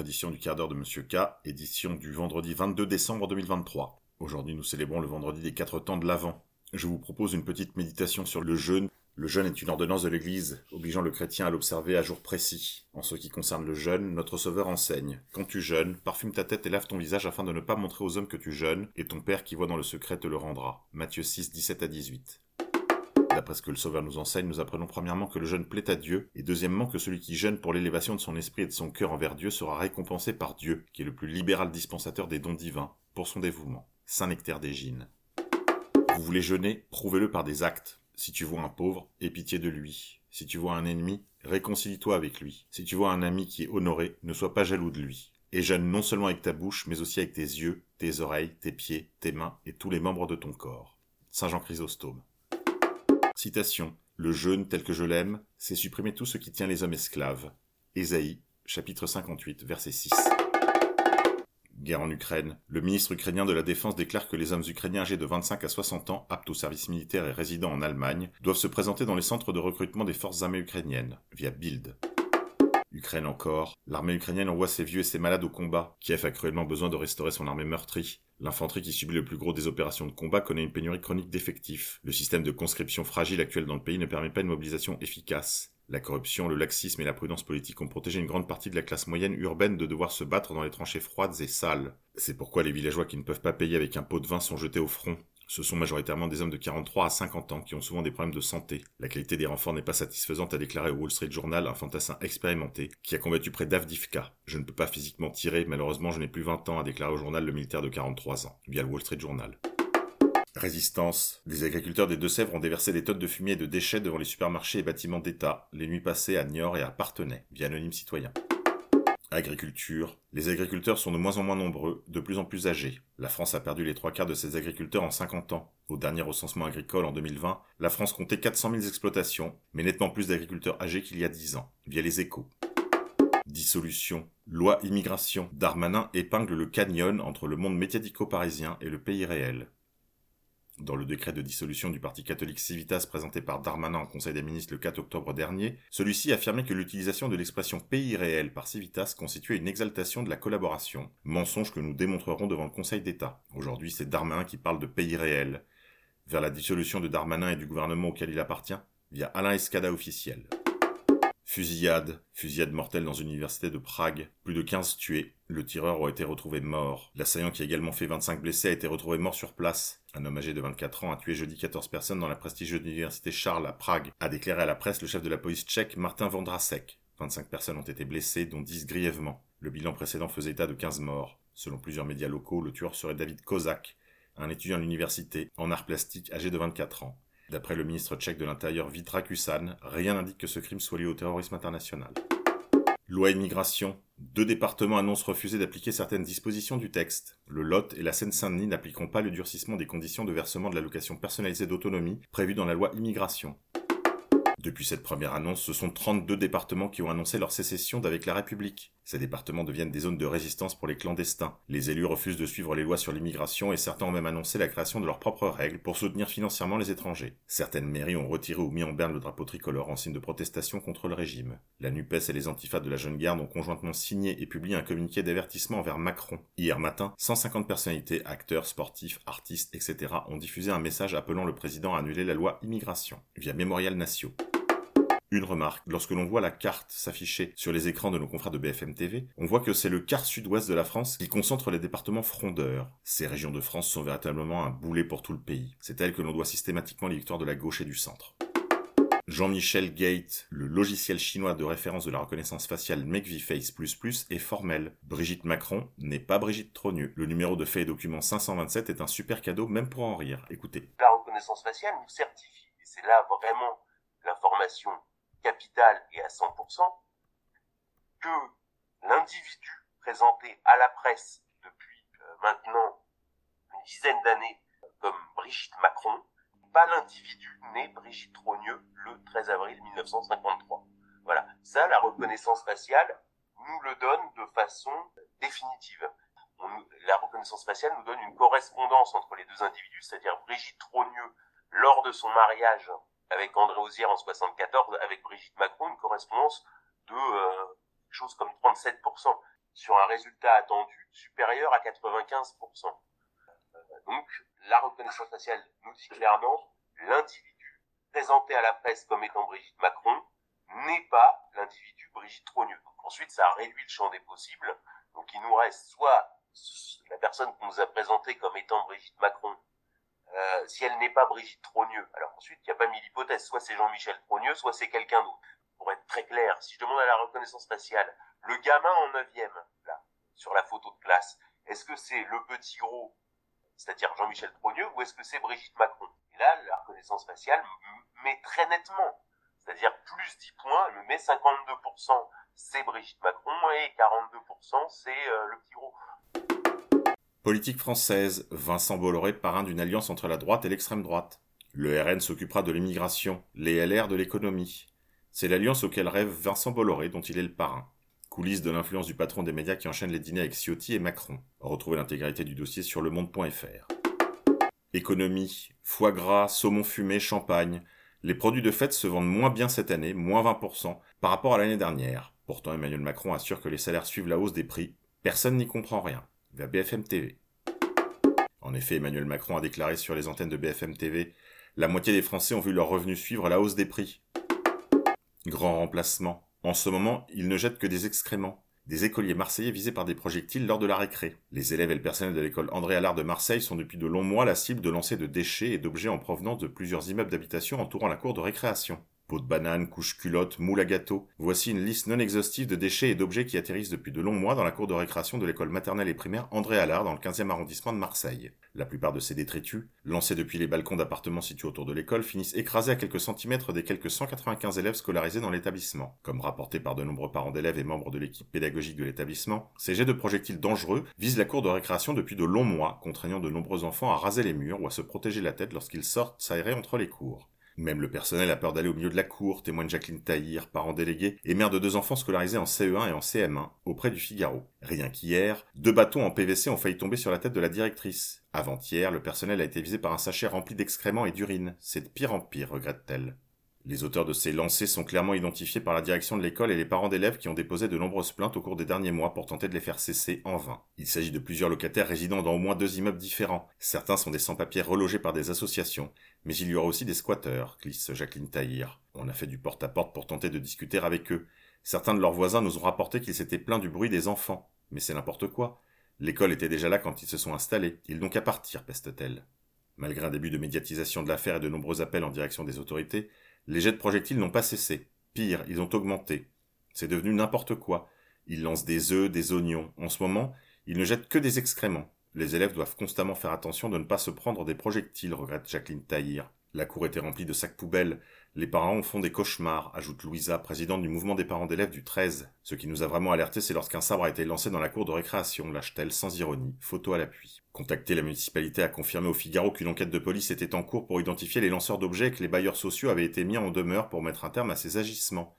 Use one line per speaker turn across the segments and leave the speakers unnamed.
édition du quart d'heure de Monsieur K, édition du vendredi 22 décembre 2023. Aujourd'hui nous célébrons le vendredi des quatre temps de l'Avent. Je vous propose une petite méditation sur le jeûne. Le jeûne est une ordonnance de l'Église, obligeant le chrétien à l'observer à jour précis. En ce qui concerne le jeûne, notre Sauveur enseigne. Quand tu jeûnes, parfume ta tête et lave ton visage afin de ne pas montrer aux hommes que tu jeûnes, et ton Père qui voit dans le secret te le rendra. Matthieu 6, 17 à 18. D'après ce que le Sauveur nous enseigne, nous apprenons premièrement que le jeûne plaît à Dieu, et deuxièmement que celui qui jeûne pour l'élévation de son esprit et de son cœur envers Dieu sera récompensé par Dieu, qui est le plus libéral dispensateur des dons divins, pour son dévouement. Saint Nectaire d'Égine. Vous voulez jeûner, prouvez-le par des actes. Si tu vois un pauvre, aie pitié de lui. Si tu vois un ennemi, réconcilie-toi avec lui. Si tu vois un ami qui est honoré, ne sois pas jaloux de lui. Et jeûne non seulement avec ta bouche, mais aussi avec tes yeux, tes oreilles, tes pieds, tes mains et tous les membres de ton corps. Saint Jean Chrysostome. Citation. Le jeûne tel que je l'aime, c'est supprimer tout ce qui tient les hommes esclaves. Ésaïe, chapitre 58, verset 6. Guerre en Ukraine. Le ministre ukrainien de la Défense déclare que les hommes ukrainiens âgés de 25 à 60 ans, aptes au service militaire et résidant en Allemagne, doivent se présenter dans les centres de recrutement des forces armées ukrainiennes, via Bild. Ukraine encore. L'armée ukrainienne envoie ses vieux et ses malades au combat. Kiev a cruellement besoin de restaurer son armée meurtrie. L'infanterie qui subit le plus gros des opérations de combat connaît une pénurie chronique d'effectifs. Le système de conscription fragile actuel dans le pays ne permet pas une mobilisation efficace. La corruption, le laxisme et la prudence politique ont protégé une grande partie de la classe moyenne urbaine de devoir se battre dans les tranchées froides et sales. C'est pourquoi les villageois qui ne peuvent pas payer avec un pot de vin sont jetés au front. Ce sont majoritairement des hommes de 43 à 50 ans qui ont souvent des problèmes de santé. La qualité des renforts n'est pas satisfaisante, a déclaré au Wall Street Journal un fantassin expérimenté qui a combattu près d'Avdivka. Je ne peux pas physiquement tirer, malheureusement je n'ai plus 20 ans, a déclaré au journal le militaire de 43 ans, via le Wall Street Journal. Résistance. Les agriculteurs des Deux-Sèvres ont déversé des tonnes de fumier et de déchets devant les supermarchés et bâtiments d'État, les nuits passées à Niort et à Partenay, via Anonyme Citoyen. Agriculture. Les agriculteurs sont de moins en moins nombreux, de plus en plus âgés. La France a perdu les trois quarts de ses agriculteurs en 50 ans. Au dernier recensement agricole en 2020, la France comptait 400 000 exploitations, mais nettement plus d'agriculteurs âgés qu'il y a 10 ans, via les échos. Dissolution. Loi immigration. Darmanin épingle le canyon entre le monde médiatico-parisien et le pays réel. Dans le décret de dissolution du parti catholique Civitas présenté par Darmanin en Conseil des ministres le 4 octobre dernier, celui-ci affirmait que l'utilisation de l'expression pays réel par Civitas constituait une exaltation de la collaboration, mensonge que nous démontrerons devant le Conseil d'État. Aujourd'hui, c'est Darmanin qui parle de pays réel. Vers la dissolution de Darmanin et du gouvernement auquel il appartient, via Alain Escada officiel. Fusillade. Fusillade mortelle dans une université de Prague. Plus de 15 tués. Le tireur aurait été retrouvé mort. L'assaillant qui a également fait 25 blessés a été retrouvé mort sur place. Un homme âgé de 24 ans a tué jeudi 14 personnes dans la prestigieuse université Charles à Prague, a déclaré à la presse le chef de la police tchèque Martin Vondrasek. 25 personnes ont été blessées, dont 10 grièvement. Le bilan précédent faisait état de 15 morts. Selon plusieurs médias locaux, le tueur serait David Kozak, un étudiant à l'université en art plastique âgé de 24 ans. D'après le ministre tchèque de l'Intérieur Vitra Kusan, rien n'indique que ce crime soit lié au terrorisme international. Loi immigration. Deux départements annoncent refuser d'appliquer certaines dispositions du texte. Le Lot et la Seine-Saint-Denis n'appliqueront pas le durcissement des conditions de versement de l'allocation personnalisée d'autonomie prévue dans la loi immigration. Depuis cette première annonce, ce sont 32 départements qui ont annoncé leur sécession d'avec la République. Ces départements deviennent des zones de résistance pour les clandestins. Les élus refusent de suivre les lois sur l'immigration et certains ont même annoncé la création de leurs propres règles pour soutenir financièrement les étrangers. Certaines mairies ont retiré ou mis en berne le drapeau tricolore en signe de protestation contre le régime. La NUPES et les antifas de la jeune garde ont conjointement signé et publié un communiqué d'avertissement envers Macron. Hier matin, 150 personnalités, acteurs, sportifs, artistes, etc. ont diffusé un message appelant le président à annuler la loi immigration via Mémorial Nation. Une remarque, lorsque l'on voit la carte s'afficher sur les écrans de nos confrères de BFM TV, on voit que c'est le quart sud-ouest de la France qui concentre les départements frondeurs. Ces régions de France sont véritablement un boulet pour tout le pays. C'est elles que l'on doit systématiquement les victoires de la gauche et du centre. Jean-Michel Gate, le logiciel chinois de référence de la reconnaissance faciale MakeViFace++ est formel. Brigitte Macron n'est pas Brigitte Trogneux. Le numéro de fait et document 527 est un super cadeau même pour en rire. Écoutez.
La reconnaissance faciale nous certifie, et c'est là vraiment l'information capital et à 100%, que l'individu présenté à la presse depuis euh, maintenant une dizaine d'années comme Brigitte Macron, pas l'individu né Brigitte Trogneux le 13 avril 1953. Voilà, ça, la reconnaissance faciale nous le donne de façon définitive. la reconnaissance faciale nous donne une correspondance entre les deux individus, c'est-à-dire Brigitte Trogneux, lors de son mariage avec André Osière en 74, avec Brigitte Macron, une correspondance de euh, chose comme 37%. sur un résultat attendu supérieur à 95%. Euh, donc, la reconnaissance faciale nous dit clairement l'individu présenté à la presse comme étant Brigitte Macron n'est pas l'individu Brigitte Trogneux. ensuite, ça réduit le champ des possibles. Donc, il nous reste soit la personne qu'on nous a présentée comme étant Brigitte Macron, si elle n'est pas Brigitte Trogneux. Alors ensuite, il n'y a pas mille hypothèses. Soit c'est Jean-Michel Trogneux, soit c'est quelqu'un d'autre. Pour être très clair, si je demande à la reconnaissance faciale, le gamin en neuvième, là, sur la photo de classe, est-ce que c'est le petit gros, c'est-à-dire Jean-Michel Trogneux, ou est-ce que c'est Brigitte Macron? Et là, la reconnaissance faciale met très nettement, c'est-à-dire plus 10 points, elle me met 52%, c'est Brigitte Macron, et 42%, c'est euh, le petit gros.
Politique française, Vincent Bolloré, parrain d'une alliance entre la droite et l'extrême droite. Le RN s'occupera de l'immigration, les LR de l'économie. C'est l'alliance auquel rêve Vincent Bolloré, dont il est le parrain. Coulisses de l'influence du patron des médias qui enchaîne les dîners avec Ciotti et Macron. Retrouvez l'intégralité du dossier sur lemonde.fr. Économie, foie gras, saumon fumé, champagne. Les produits de fête se vendent moins bien cette année, moins 20%, par rapport à l'année dernière. Pourtant, Emmanuel Macron assure que les salaires suivent la hausse des prix. Personne n'y comprend rien. BFM TV. En effet, Emmanuel Macron a déclaré sur les antennes de BFM TV La moitié des Français ont vu leurs revenus suivre la hausse des prix. Grand remplacement. En ce moment, ils ne jettent que des excréments. Des écoliers marseillais visés par des projectiles lors de la récré. Les élèves et le personnel de l'école André Allard de Marseille sont depuis de longs mois la cible de lancers de déchets et d'objets en provenance de plusieurs immeubles d'habitation entourant la cour de récréation. Peau de banane, couche culotte, moule à gâteau. Voici une liste non exhaustive de déchets et d'objets qui atterrissent depuis de longs mois dans la cour de récréation de l'école maternelle et primaire André Allard dans le 15e arrondissement de Marseille. La plupart de ces détritus, lancés depuis les balcons d'appartements situés autour de l'école, finissent écrasés à quelques centimètres des quelques 195 élèves scolarisés dans l'établissement. Comme rapporté par de nombreux parents d'élèves et membres de l'équipe pédagogique de l'établissement, ces jets de projectiles dangereux visent la cour de récréation depuis de longs mois, contraignant de nombreux enfants à raser les murs ou à se protéger la tête lorsqu'ils sortent s'aérer entre les cours. Même le personnel a peur d'aller au milieu de la cour, témoigne Jacqueline Tahir, parent délégué et mère de deux enfants scolarisés en CE1 et en CM1, auprès du Figaro. Rien qu'hier, deux bâtons en PVC ont failli tomber sur la tête de la directrice. Avant-hier, le personnel a été visé par un sachet rempli d'excréments et d'urine. C'est de pire en pire, regrette-t-elle. Les auteurs de ces lancers sont clairement identifiés par la direction de l'école et les parents d'élèves qui ont déposé de nombreuses plaintes au cours des derniers mois pour tenter de les faire cesser en vain. Il s'agit de plusieurs locataires résidant dans au moins deux immeubles différents. Certains sont des sans-papiers relogés par des associations, mais il y aura aussi des squatteurs, glisse Jacqueline Tahir. On a fait du porte-à-porte pour tenter de discuter avec eux. Certains de leurs voisins nous ont rapporté qu'ils s'étaient plaints du bruit des enfants. Mais c'est n'importe quoi. L'école était déjà là quand ils se sont installés. Ils n'ont qu'à partir, peste-t-elle. Malgré un début de médiatisation de l'affaire et de nombreux appels en direction des autorités, les jets de projectiles n'ont pas cessé. Pire, ils ont augmenté. C'est devenu n'importe quoi. Ils lancent des œufs, des oignons. En ce moment, ils ne jettent que des excréments. Les élèves doivent constamment faire attention de ne pas se prendre des projectiles, regrette Jacqueline Tahir. La cour était remplie de sacs poubelles. Les parents en font des cauchemars, ajoute Louisa, présidente du mouvement des parents d'élèves du 13. Ce qui nous a vraiment alerté, c'est lorsqu'un sabre a été lancé dans la cour de récréation, lâche-t-elle sans ironie, photo à l'appui. Contacté, la municipalité a confirmé au Figaro qu'une enquête de police était en cours pour identifier les lanceurs d'objets et que les bailleurs sociaux avaient été mis en demeure pour mettre un terme à ces agissements.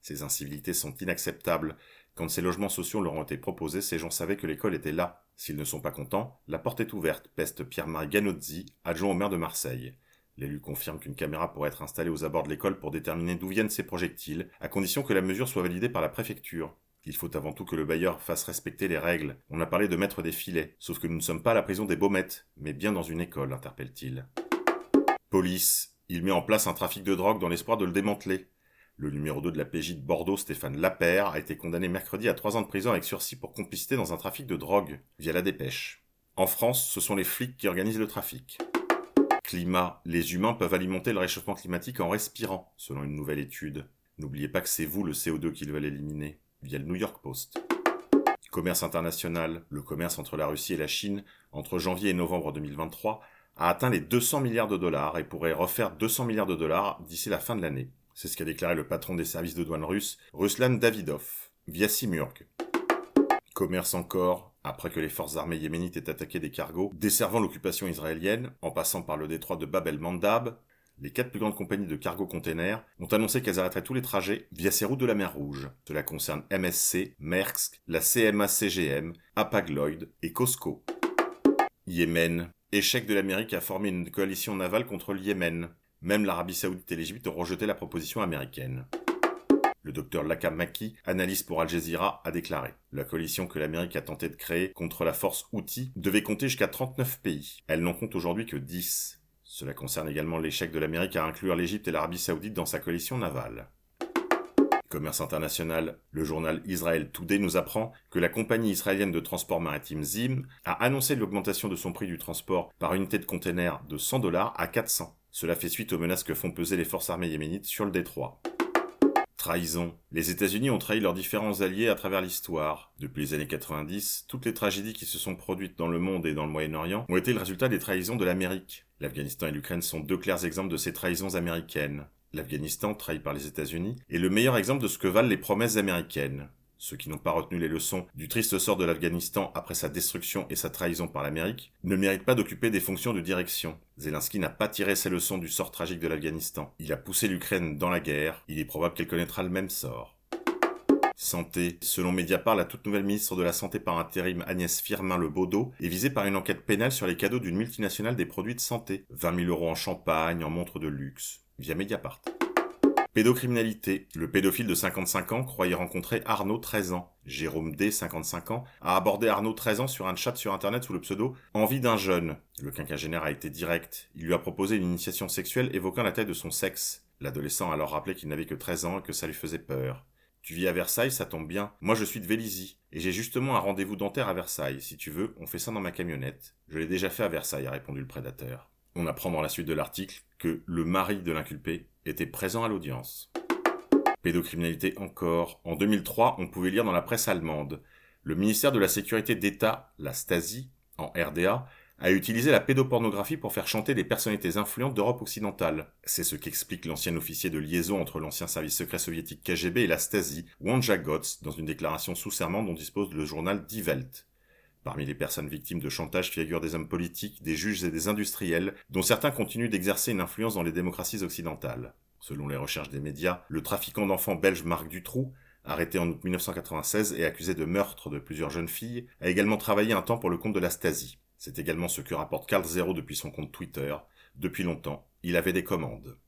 Ces incivilités sont inacceptables. Quand ces logements sociaux leur ont été proposés, ces gens savaient que l'école était là. S'ils ne sont pas contents, la porte est ouverte, peste Pierre-Marie Ganozzi, adjoint au maire de Marseille. L'élu confirme qu'une caméra pourrait être installée aux abords de l'école pour déterminer d'où viennent ces projectiles, à condition que la mesure soit validée par la préfecture. Il faut avant tout que le bailleur fasse respecter les règles. On a parlé de mettre des filets, sauf que nous ne sommes pas à la prison des Baumettes, mais bien dans une école, interpelle-t-il. Police. Il met en place un trafic de drogue dans l'espoir de le démanteler. Le numéro 2 de la PJ de Bordeaux, Stéphane Lapère, a été condamné mercredi à trois ans de prison avec sursis pour complicité dans un trafic de drogue, via la dépêche. En France, ce sont les flics qui organisent le trafic. Les humains peuvent alimenter le réchauffement climatique en respirant, selon une nouvelle étude. N'oubliez pas que c'est vous le CO2 qu'ils veulent éliminer, via le New York Post. Commerce international. Le commerce entre la Russie et la Chine, entre janvier et novembre 2023, a atteint les 200 milliards de dollars et pourrait refaire 200 milliards de dollars d'ici la fin de l'année. C'est ce qu'a déclaré le patron des services de douane russes, Ruslan Davidov, via Simurg. Commerce encore, après que les forces armées yéménites aient attaqué des cargos desservant l'occupation israélienne, en passant par le détroit de Bab el-Mandab, les quatre plus grandes compagnies de cargo containers ont annoncé qu'elles arrêteraient tous les trajets via ces routes de la mer Rouge. Cela concerne MSC, Maersk, la CMA-CGM, et Costco. Yémen. Échec de l'Amérique à former une coalition navale contre le Yémen. Même l'Arabie Saoudite et l'Égypte ont rejeté la proposition américaine. Docteur Lakamaki, analyste pour Al Jazeera, a déclaré La coalition que l'Amérique a tenté de créer contre la force Houthi devait compter jusqu'à 39 pays. Elle n'en compte aujourd'hui que 10. Cela concerne également l'échec de l'Amérique à inclure l'Égypte et l'Arabie saoudite dans sa coalition navale. Commerce international, le journal Israel Today nous apprend que la compagnie israélienne de transport maritime Zim a annoncé l'augmentation de son prix du transport par unité de container de 100 dollars à 400. Cela fait suite aux menaces que font peser les forces armées yéménites sur le détroit. Trahison. Les États-Unis ont trahi leurs différents alliés à travers l'histoire. Depuis les années 90, toutes les tragédies qui se sont produites dans le monde et dans le Moyen-Orient ont été le résultat des trahisons de l'Amérique. L'Afghanistan et l'Ukraine sont deux clairs exemples de ces trahisons américaines. L'Afghanistan, trahi par les États-Unis, est le meilleur exemple de ce que valent les promesses américaines. Ceux qui n'ont pas retenu les leçons du triste sort de l'Afghanistan après sa destruction et sa trahison par l'Amérique ne méritent pas d'occuper des fonctions de direction. Zelensky n'a pas tiré ses leçons du sort tragique de l'Afghanistan. Il a poussé l'Ukraine dans la guerre. Il est probable qu'elle connaîtra le même sort. Santé. Selon Mediapart, la toute nouvelle ministre de la Santé par intérim Agnès Firmin Baudot est visée par une enquête pénale sur les cadeaux d'une multinationale des produits de santé. 20 000 euros en champagne, en montres de luxe. Via Mediapart. Pédocriminalité. Le pédophile de 55 ans croyait rencontrer Arnaud 13 ans. Jérôme D, 55 ans, a abordé Arnaud 13 ans sur un chat sur internet sous le pseudo Envie d'un jeune. Le quinquagénaire a été direct. Il lui a proposé une initiation sexuelle évoquant la taille de son sexe. L'adolescent a alors rappelé qu'il n'avait que 13 ans et que ça lui faisait peur. Tu vis à Versailles, ça tombe bien. Moi, je suis de Vélizy. Et j'ai justement un rendez-vous dentaire à Versailles. Si tu veux, on fait ça dans ma camionnette. Je l'ai déjà fait à Versailles, a répondu le prédateur. On apprend dans la suite de l'article que le mari de l'inculpé était présent à l'audience. Pédocriminalité encore. En 2003, on pouvait lire dans la presse allemande. Le ministère de la Sécurité d'État, la Stasi, en RDA, a utilisé la pédopornographie pour faire chanter des personnalités influentes d'Europe occidentale. C'est ce qu'explique l'ancien officier de liaison entre l'ancien service secret soviétique KGB et la Stasi, Wanja Gotz, dans une déclaration sous serment dont dispose le journal Die Welt. Parmi les personnes victimes de chantage figurent des hommes politiques, des juges et des industriels, dont certains continuent d'exercer une influence dans les démocraties occidentales. Selon les recherches des médias, le trafiquant d'enfants belge Marc Dutroux, arrêté en août 1996 et accusé de meurtre de plusieurs jeunes filles, a également travaillé un temps pour le compte de la Stasi. C'est également ce que rapporte Carl Zero depuis son compte Twitter. Depuis longtemps, il avait des commandes.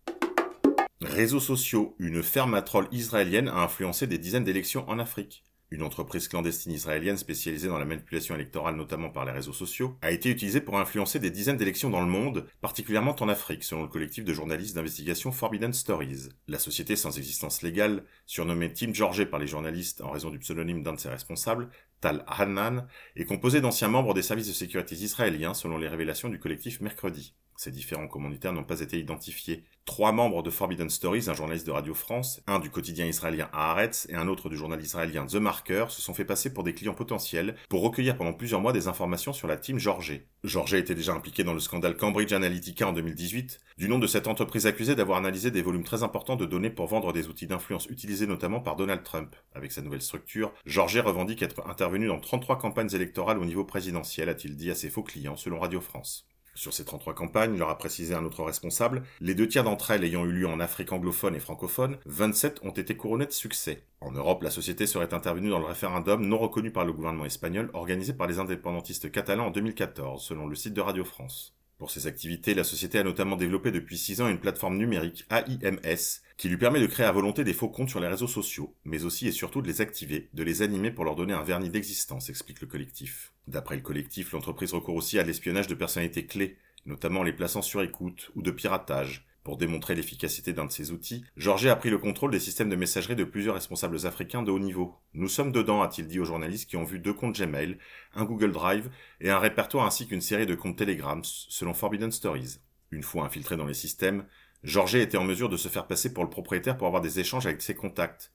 Réseaux sociaux. Une ferme à trolls israélienne a influencé des dizaines d'élections en Afrique. Une entreprise clandestine israélienne spécialisée dans la manipulation électorale notamment par les réseaux sociaux a été utilisée pour influencer des dizaines d'élections dans le monde, particulièrement en Afrique, selon le collectif de journalistes d'investigation Forbidden Stories. La société sans existence légale, surnommée Team George par les journalistes en raison du pseudonyme d'un de ses responsables, Tal Hanan, est composée d'anciens membres des services de sécurité israéliens selon les révélations du collectif mercredi. Ces différents commanditaires n'ont pas été identifiés. Trois membres de Forbidden Stories, un journaliste de Radio France, un du quotidien israélien Haaretz et un autre du journal israélien The Marker, se sont fait passer pour des clients potentiels pour recueillir pendant plusieurs mois des informations sur la team George. George était déjà impliqué dans le scandale Cambridge Analytica en 2018, du nom de cette entreprise accusée d'avoir analysé des volumes très importants de données pour vendre des outils d'influence utilisés notamment par Donald Trump. Avec sa nouvelle structure, George revendique être intervenu dans 33 campagnes électorales au niveau présidentiel, a-t-il dit à ses faux clients selon Radio France. Sur ces 33 campagnes, leur a précisé un autre responsable, les deux tiers d'entre elles ayant eu lieu en Afrique anglophone et francophone, 27 ont été couronnées de succès. En Europe, la société serait intervenue dans le référendum non reconnu par le gouvernement espagnol organisé par les indépendantistes catalans en 2014, selon le site de Radio France. Pour ses activités, la société a notamment développé depuis 6 ans une plateforme numérique AIMS qui lui permet de créer à volonté des faux comptes sur les réseaux sociaux, mais aussi et surtout de les activer, de les animer pour leur donner un vernis d'existence, explique le collectif. D'après le collectif, l'entreprise recourt aussi à l'espionnage de personnalités clés, notamment les plaçant sur écoute ou de piratage, pour démontrer l'efficacité d'un de ces outils, Georges a pris le contrôle des systèmes de messagerie de plusieurs responsables africains de haut niveau. Nous sommes dedans, a-t-il dit aux journalistes qui ont vu deux comptes Gmail, un Google Drive et un répertoire ainsi qu'une série de comptes Telegram, selon Forbidden Stories. Une fois infiltré dans les systèmes, Georges était en mesure de se faire passer pour le propriétaire pour avoir des échanges avec ses contacts.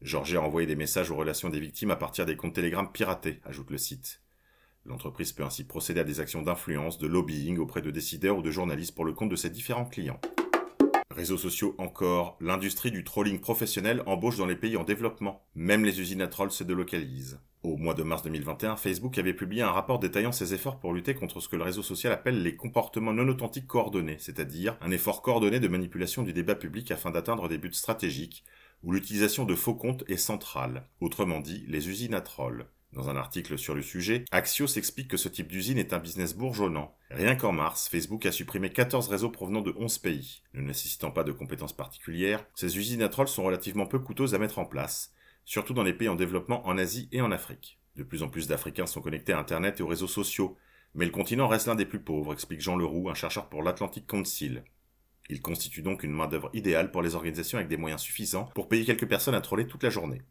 Georges a envoyé des messages aux relations des victimes à partir des comptes Telegram piratés, ajoute le site. L'entreprise peut ainsi procéder à des actions d'influence, de lobbying auprès de décideurs ou de journalistes pour le compte de ses différents clients. Réseaux sociaux encore, l'industrie du trolling professionnel embauche dans les pays en développement. Même les usines à trolls se délocalisent. Au mois de mars 2021, Facebook avait publié un rapport détaillant ses efforts pour lutter contre ce que le réseau social appelle les comportements non authentiques coordonnés, c'est-à-dire un effort coordonné de manipulation du débat public afin d'atteindre des buts stratégiques, où l'utilisation de faux comptes est centrale. Autrement dit, les usines à trolls. Dans un article sur le sujet, Axios explique que ce type d'usine est un business bourgeonnant. Rien qu'en mars, Facebook a supprimé 14 réseaux provenant de 11 pays. Ne nécessitant pas de compétences particulières, ces usines à trolls sont relativement peu coûteuses à mettre en place, surtout dans les pays en développement en Asie et en Afrique. De plus en plus d'Africains sont connectés à Internet et aux réseaux sociaux, mais le continent reste l'un des plus pauvres, explique Jean Leroux, un chercheur pour l'Atlantic Council. Il constitue donc une main-d'œuvre idéale pour les organisations avec des moyens suffisants pour payer quelques personnes à troller toute la journée.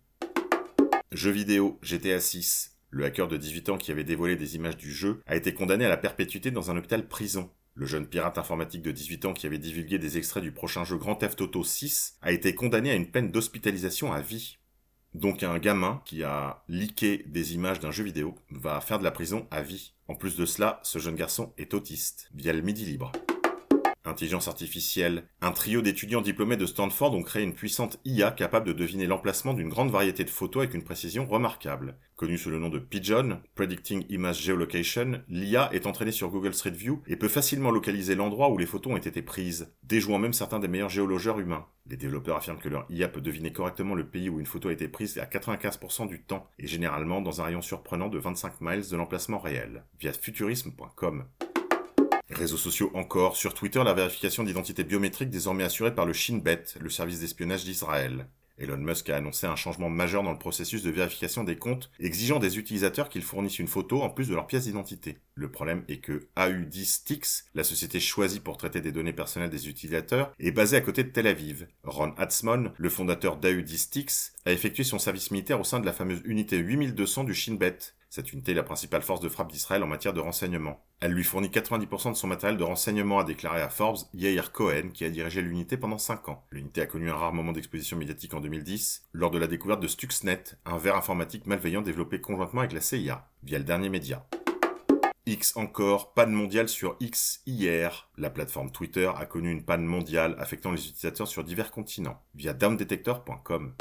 Jeux vidéo GTA 6. Le hacker de 18 ans qui avait dévoilé des images du jeu a été condamné à la perpétuité dans un hôpital prison. Le jeune pirate informatique de 18 ans qui avait divulgué des extraits du prochain jeu Grand Theft Auto 6 a été condamné à une peine d'hospitalisation à vie. Donc un gamin qui a leaké des images d'un jeu vidéo va faire de la prison à vie. En plus de cela, ce jeune garçon est autiste, via le Midi Libre intelligence artificielle, un trio d'étudiants diplômés de Stanford ont créé une puissante IA capable de deviner l'emplacement d'une grande variété de photos avec une précision remarquable. Connue sous le nom de Pigeon, Predicting Image Geolocation, l'IA est entraînée sur Google Street View et peut facilement localiser l'endroit où les photos ont été prises, déjouant même certains des meilleurs géologeurs humains. Les développeurs affirment que leur IA peut deviner correctement le pays où une photo a été prise à 95% du temps, et généralement dans un rayon surprenant de 25 miles de l'emplacement réel, via futurisme.com. Réseaux sociaux encore, sur Twitter, la vérification d'identité biométrique désormais assurée par le Shinbet, le service d'espionnage d'Israël. Elon Musk a annoncé un changement majeur dans le processus de vérification des comptes, exigeant des utilisateurs qu'ils fournissent une photo en plus de leur pièce d'identité. Le problème est que AU10TIX, la société choisie pour traiter des données personnelles des utilisateurs, est basée à côté de Tel Aviv. Ron Hatzmon, le fondateur d'AU10TIX, a effectué son service militaire au sein de la fameuse unité 8200 du Shinbet. Cette unité est la principale force de frappe d'Israël en matière de renseignement. Elle lui fournit 90% de son matériel de renseignement, a déclaré à Forbes Yair Cohen, qui a dirigé l'unité pendant 5 ans. L'unité a connu un rare moment d'exposition médiatique en 2010, lors de la découverte de Stuxnet, un verre informatique malveillant développé conjointement avec la CIA, via le dernier média. X encore, panne mondiale sur X hier. La plateforme Twitter a connu une panne mondiale affectant les utilisateurs sur divers continents, via downdetector.com.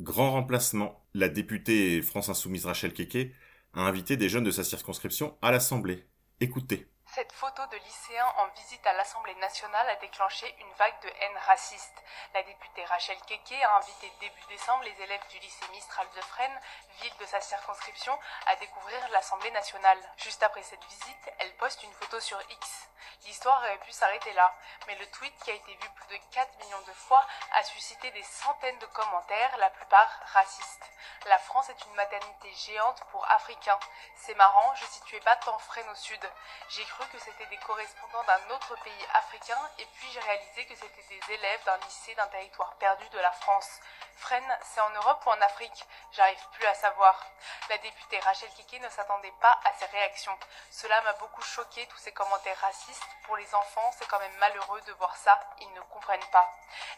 Grand remplacement. La députée France Insoumise Rachel Keke a invité des jeunes de sa circonscription à l'Assemblée. Écoutez.
Cette photo de lycéens en visite à l'Assemblée nationale a déclenché une vague de haine raciste. La députée Rachel Keke a invité début décembre les élèves du lycée Mistral de Fresnes, ville de sa circonscription, à découvrir l'Assemblée nationale. Juste après cette visite, elle poste une photo sur X. L'histoire aurait pu s'arrêter là, mais le tweet qui a été vu plus de 4 millions de fois a suscité des centaines de commentaires, la plupart racistes. La France est une maternité géante pour Africains. C'est marrant, je situais pas tant Fresnes au sud. J'ai cru que c'était des correspondants d'un autre pays africain et puis j'ai réalisé que c'était des élèves d'un lycée d'un territoire perdu de la France. Fresnes, c'est en Europe ou en Afrique? J'arrive plus à savoir. La députée Rachel Keke ne s'attendait pas à ces réactions. Cela m'a beaucoup choqué, tous ces commentaires racistes. Pour les enfants, c'est quand même malheureux de voir ça, ils ne comprennent pas.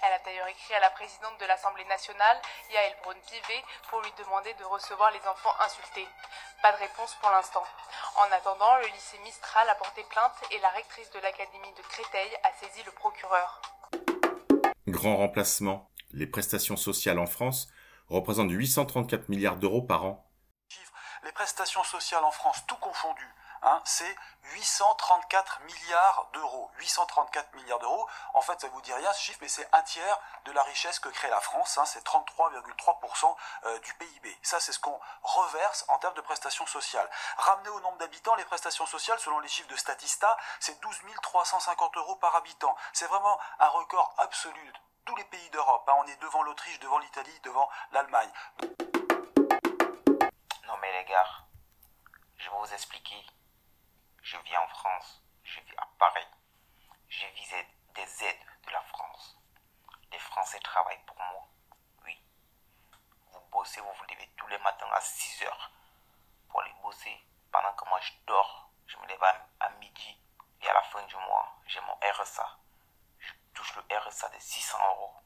Elle a d'ailleurs écrit à la présidente de l'Assemblée nationale, Yael Braun-Pivet, pour lui demander de recevoir les enfants insultés. Pas de réponse pour l'instant. En attendant, le lycée Mistral a porté plainte et la rectrice de l'académie de Créteil a saisi le procureur.
Grand remplacement. Les prestations sociales en France représentent 834 milliards d'euros par an.
Les prestations sociales en France, tout confondu, Hein, c'est 834 milliards d'euros. 834 milliards d'euros, en fait, ça vous dit rien ce chiffre, mais c'est un tiers de la richesse que crée la France. Hein, c'est 33,3% euh, du PIB. Ça, c'est ce qu'on reverse en termes de prestations sociales. Ramené au nombre d'habitants, les prestations sociales, selon les chiffres de Statista, c'est 12 350 euros par habitant. C'est vraiment un record absolu de tous les pays d'Europe. Hein. On est devant l'Autriche, devant l'Italie, devant l'Allemagne.
Non mais les gars, je vais vous expliquer je vis en France, je vis à Paris. Je visé des aides de la France. Les Français travaillent pour moi. Oui. Vous bossez, vous vous levez tous les matins à 6 heures pour aller bosser. Pendant que moi je dors, je me lève à, midi et à la fin du mois, j'ai mon RSA. Je touche le RSA de 600 euros.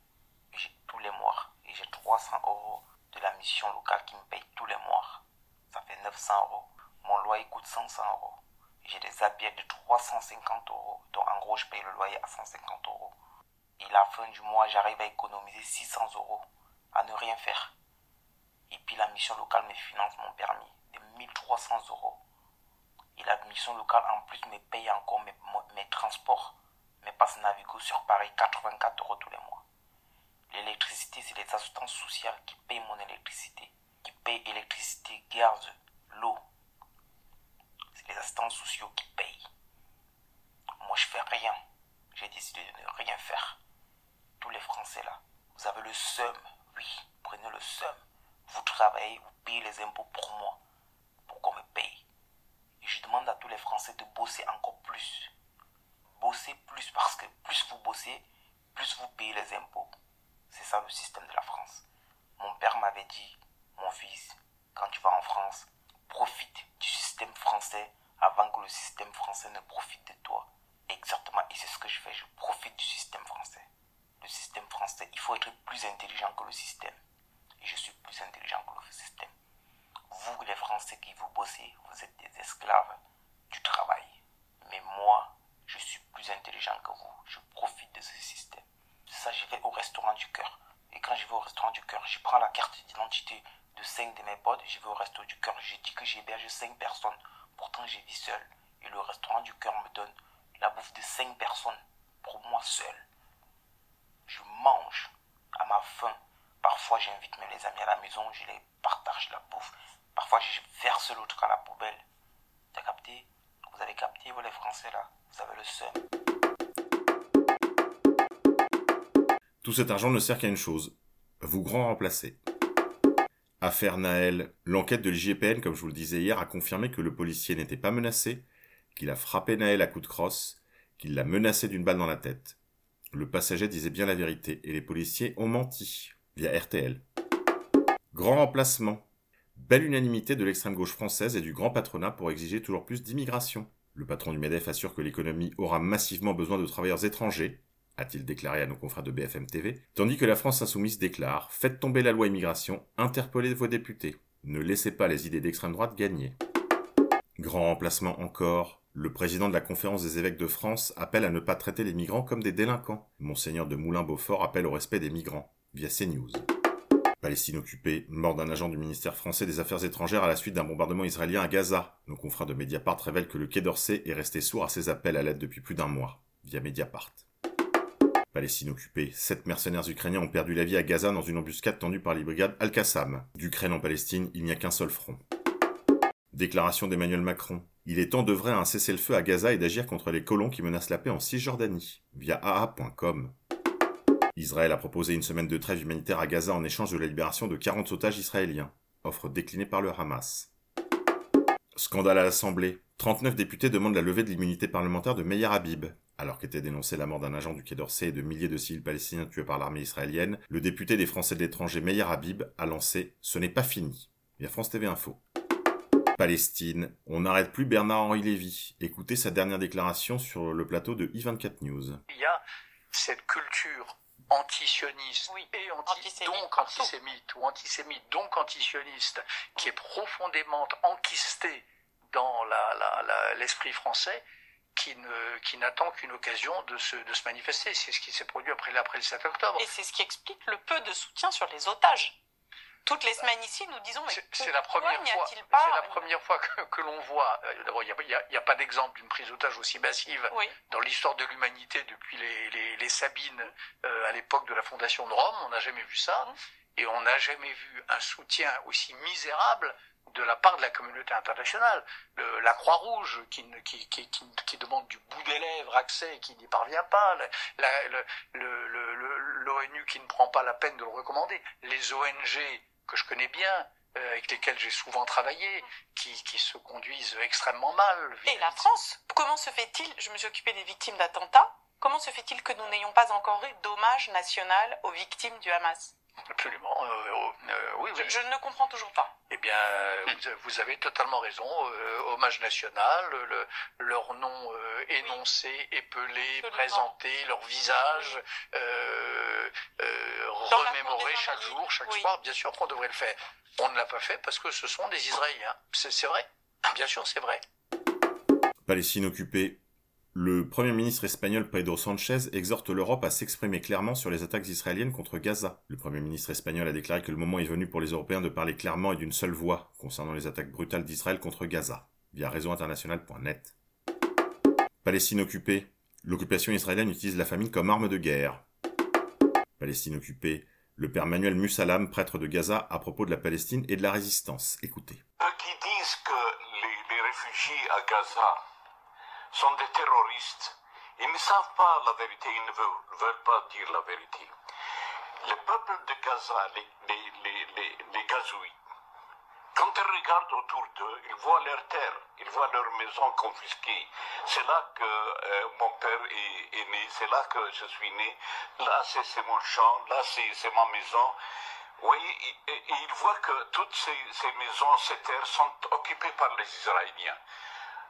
J'ai tous les mois et j'ai 300 euros de la mission locale qui me paye tous les mois. Ça fait 900 euros. Mon loyer coûte 500 euros j'ai des habits de 350 euros. Donc en gros, je paye le loyer à 150 euros. Et la fin du mois, j'arrive à économiser 600 euros à ne rien faire. Et puis la mission locale me finance mon permis de 1300 euros. Et la mission locale en plus me paye encore mes, transports. Mes passes Navigo sur Paris, 84 euros tous les mois. L'électricité, c'est les assistances sociales qui payent mon électricité, qui payent électricité, gaz, l'eau. C'est les assistants sociaux qui payent. Moi, je fais rien. J'ai décidé de ne rien faire. Tous les Français là, vous avez le seum. Oui, prenez le seum. Vous travaillez, vous payez les impôts pour moi, pour qu'on me paye. Et je demande à tous les Français de bosser encore plus. Bosser plus parce que plus vous bossez, plus vous payez les impôts. C'est ça le système de la France. Mon père m'avait dit, mon fils, quand tu vas en France, profite du système français avant que le système français ne profite de toi. Exactement, et c'est ce que je fais, je profite du système français. Le système français, il faut être plus intelligent que le système. Et je suis plus intelligent que le système. Vous, les Français qui vous bossez, vous êtes des esclaves du travail. Mais moi, je suis plus intelligent que vous. Je profite de ce système. Ça, je vais au restaurant du cœur. Et quand je vais au restaurant du cœur, je prends la carte d'identité de 5 de mes potes, je vais au resto du cœur. Je dis que j'héberge 5 personnes. Pourtant, j'ai vis seul. Et le restaurant du cœur me donne la bouffe de 5 personnes pour moi seul. Je mange à ma faim. Parfois, j'invite mes amis à la maison, je les partage la bouffe. Parfois, je verse l'autre à la poubelle. T'as capté? Vous avez capté, vous les Français là? Vous avez le seum.
Tout cet argent ne sert qu'à une chose, vous grand remplacer. Affaire Naël, l'enquête de l'IGPN, comme je vous le disais hier, a confirmé que le policier n'était pas menacé, qu'il a frappé Naël à coups de crosse, qu'il l'a menacé d'une balle dans la tête. Le passager disait bien la vérité et les policiers ont menti, via RTL. Grand remplacement. Belle unanimité de l'extrême gauche française et du grand patronat pour exiger toujours plus d'immigration. Le patron du MEDEF assure que l'économie aura massivement besoin de travailleurs étrangers, a-t-il déclaré à nos confrères de BFM TV, tandis que la France insoumise déclare Faites tomber la loi immigration, interpellez vos députés. Ne laissez pas les idées d'extrême droite gagner. Grand remplacement encore. Le président de la conférence des évêques de France appelle à ne pas traiter les migrants comme des délinquants. Monseigneur de Moulin-Beaufort appelle au respect des migrants, via CNews. Palestine occupée, mort d'un agent du ministère français des Affaires étrangères à la suite d'un bombardement israélien à Gaza. Nos confrères de Mediapart révèlent que le Quai d'Orsay est resté sourd à ses appels à l'aide depuis plus d'un mois, via Mediapart. Palestine occupée, sept mercenaires ukrainiens ont perdu la vie à Gaza dans une embuscade tendue par les brigades Al-Qassam. D'Ukraine en Palestine, il n'y a qu'un seul front. Déclaration d'Emmanuel Macron. Il est temps d'œuvrer à un cessez-le-feu à Gaza et d'agir contre les colons qui menacent la paix en Cisjordanie, via AA.com. Israël a proposé une semaine de trêve humanitaire à Gaza en échange de la libération de 40 otages israéliens, offre déclinée par le Hamas. Scandale à l'Assemblée. 39 députés demandent la levée de l'immunité parlementaire de Meir Habib. Alors qu'était dénoncée la mort d'un agent du Quai d'Orsay et de milliers de civils palestiniens tués par l'armée israélienne, le député des Français de l'étranger Meir Habib a lancé Ce n'est pas fini. Via France TV Info. Palestine, on n'arrête plus Bernard-Henri Lévy. Écoutez sa dernière déclaration sur le plateau de I24 News.
Il y a cette culture antisioniste
Oui,
et anti-
antisémite
donc antisémite ou antisémite donc antisioniste qui est profondément enquistée dans la- la- la- l'esprit français qui ne qui n'attend qu'une occasion de se, de se manifester. C'est ce qui s'est produit après, après le 7 octobre.
Et c'est ce qui explique le peu de soutien sur les otages. Toutes les semaines ici, nous disons, mais
C'est la première fois, c'est la première fois que, que l'on voit. euh, D'abord, il n'y a, pas d'exemple d'une prise d'otage aussi massive
Oui,
dans l'histoire de l'humanité depuis les, les, les Sabines euh, à l'époque de la fondation de Rome. On n'a jamais vu ça.
Mhm.
Et on n'a jamais vu un soutien aussi misérable de la part de la communauté internationale. Le- la Croix-Rouge qui, qui, qui, demande du bout des lèvres accès et qui n'y parvient pas. L'ONU qui ne prend pas la peine de le recommander. Les ONG que je connais bien, euh, avec lesquelles j'ai souvent travaillé, qui, qui se conduisent extrêmement mal.
Et la France, comment se fait-il, je me suis occupée des victimes d'attentats, comment se fait-il que nous n'ayons pas encore eu d'hommage national aux victimes du Hamas?
Absolument. euh, euh, oui, oui.
je, je ne comprends toujours pas.
Eh bien, euh, vous, vous avez totalement raison. euh, hommage national, le, leur nom euh, énoncé, épelé,
Absolument.
présenté, leur visage, euh, euh, remémoré chaque jour, chaque
oui.
soir. Bien sûr qu'on devrait le faire. On ne l'a pas fait parce que ce sont des Israéliens. C'est c'est vrai. Bien sûr, c'est vrai.
Palestine occupée. Le Premier ministre espagnol Pedro Sanchez exhorte l'Europe à s'exprimer clairement sur les attaques israéliennes contre Gaza. Le Premier ministre espagnol a déclaré que le moment est venu pour les Européens de parler clairement et d'une seule voix concernant les attaques brutales d'Israël contre Gaza, via réseauinternational.net. Palestine occupée. L'occupation israélienne utilise la famine comme arme de guerre. Palestine occupée. le père Manuel Musalam, prêtre de Gaza, à propos de la Palestine et de la résistance. Écoutez.
Eux qui disent que les réfugiés à Gaza sont des terroristes, ils ne savent pas la vérité, ils ne veulent, pas dire la vérité. Le peuple de Gaza, les, les, Gazouis, quand ils regardent autour d'eux, ils voient leur terre, ils voient leurs maisons confisquées. C'est là que euh, mon père est, né, c'est là que je suis né. Là, c'est mon champ, là, c'est ma maison. Oui, et, et ils voient que toutes ces, ces maisons, ces terres sont occupées par les Israéliens.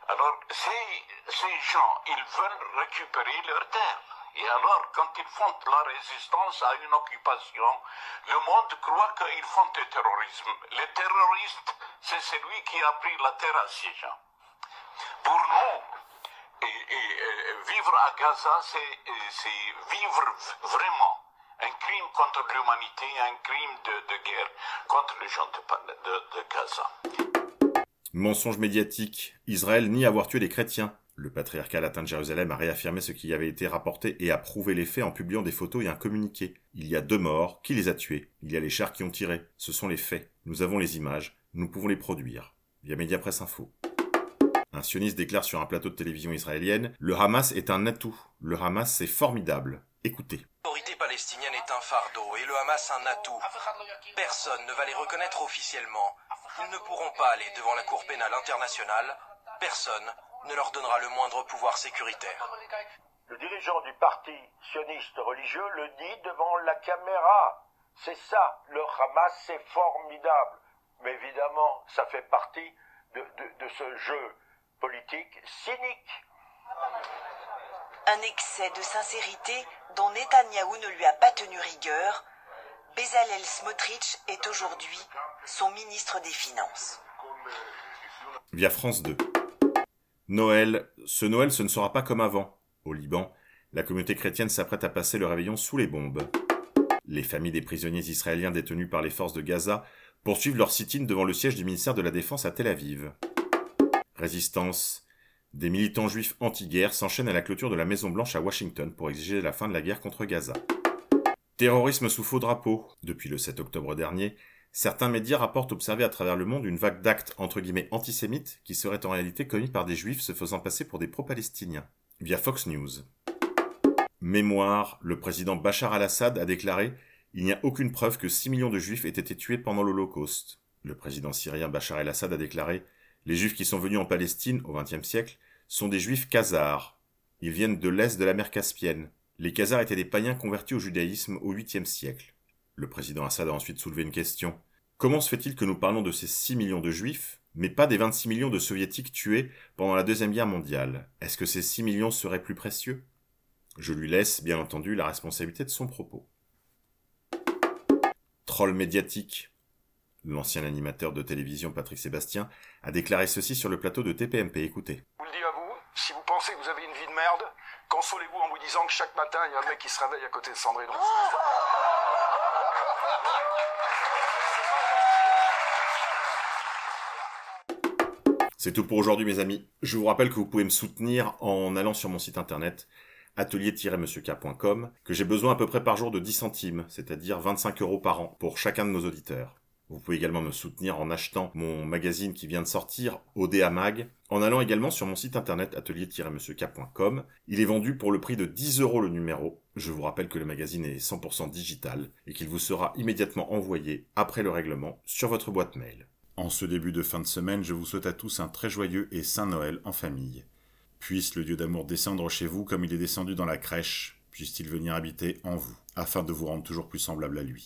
Alors, ces, ces gens, ils veulent récupérer leurs terres. Et alors, quand ils font la résistance à une occupation, le monde croit qu'ils font du terrorisme. Les terroristes, c'est celui qui a pris la terre à ces gens. Pour nous, euh, vivre à Gaza, c'est c'est vivre vraiment un crime contre l'humanité, un crime de, guerre contre les gens de Gaza.
Mensonge médiatique. Israël nie avoir tué les chrétiens. Le patriarcat latin de Jérusalem a réaffirmé ce qui avait été rapporté et a prouvé les faits en publiant des photos et un communiqué. Il y a deux morts. Qui les a tués? Il y a les chars qui ont tiré. Ce sont les faits. Nous avons les images. Nous pouvons les produire. Via Mediapresse Info. Un sioniste déclare sur un plateau de télévision israélienne Le Hamas est un atout. Le Hamas, c'est formidable. Écoutez.
L'autorité palestinienne est un fardeau et le Hamas un atout. Personne ne va les reconnaître officiellement. Ils ne pourront pas aller devant la Cour pénale internationale. Personne ne leur donnera le moindre pouvoir sécuritaire.
Le dirigeant du parti sioniste religieux le dit devant la caméra. C'est ça, le Hamas, c'est formidable. Mais évidemment, ça fait partie de, de- de ce jeu politique cynique.
Un excès de sincérité dont Netanyahou ne lui a pas tenu rigueur. Bezalel Smotrich est aujourd'hui son ministre des Finances.
Via France 2. Noël. Ce Noël, ce ne sera pas comme avant. Au Liban, la communauté chrétienne s'apprête à passer le réveillon sous les bombes. Les familles des prisonniers israéliens détenus par les forces de Gaza poursuivent leur sit-in devant le siège du ministère de la Défense à Tel Aviv. Résistance. Des militants juifs anti-guerre s'enchaînent à la clôture de la Maison Blanche à Washington pour exiger la fin de la guerre contre Gaza. Terrorisme sous faux drapeau. Depuis le 7 octobre dernier, certains médias rapportent observer à travers le monde une vague d'actes entre guillemets antisémites qui seraient en réalité commis par des juifs se faisant passer pour des pro-palestiniens. Via Fox News. Mémoire, le président Bachar al-Assad a déclaré Il n'y a aucune preuve que 6 millions de juifs aient été tués pendant l'Holocauste. Le président syrien Bachar el-Assad a déclaré Les juifs qui sont venus en Palestine au XXe siècle sont des juifs khazars. Ils viennent de l'est de la mer Caspienne. Les khazars étaient des païens convertis au judaïsme au 8e siècle. Le président Assad a ensuite soulevé une question. Comment se fait-il que nous parlons de ces 6 millions de juifs, mais pas des 26 millions de soviétiques tués pendant la Deuxième Guerre mondiale? Est-ce que ces 6 millions seraient plus précieux? Je lui laisse, bien entendu, la responsabilité de son propos. Troll médiatique. L'ancien animateur de télévision Patrick Sébastien a déclaré ceci sur le plateau de TPMP. Écoutez.
Le à vous, si vous pensez que vous avez une vie de merde, consolez-vous disant que chaque matin, il y a un mec qui se réveille à côté de Rousseau.
C'est tout pour aujourd'hui mes amis. Je vous rappelle que vous pouvez me soutenir en allant sur mon site internet atelier-monsieurk.com que j'ai besoin à peu près par jour de 10 centimes, c'est-à-dire 25 euros par an pour chacun de nos auditeurs. Vous pouvez également me soutenir en achetant mon magazine qui vient de sortir, ODA Mag, en allant également sur mon site internet atelier-monsieurk.com. Il est vendu pour le prix de 10 euros le numéro. Je vous rappelle que le magazine est 100% digital et qu'il vous sera immédiatement envoyé après le règlement sur votre boîte mail. En ce début de fin de semaine, je vous souhaite à tous un très joyeux et saint Noël en famille. Puisse le Dieu d'amour descendre chez vous comme il est descendu dans la crèche, puisse-t-il venir habiter en vous, afin de vous rendre toujours plus semblable à lui.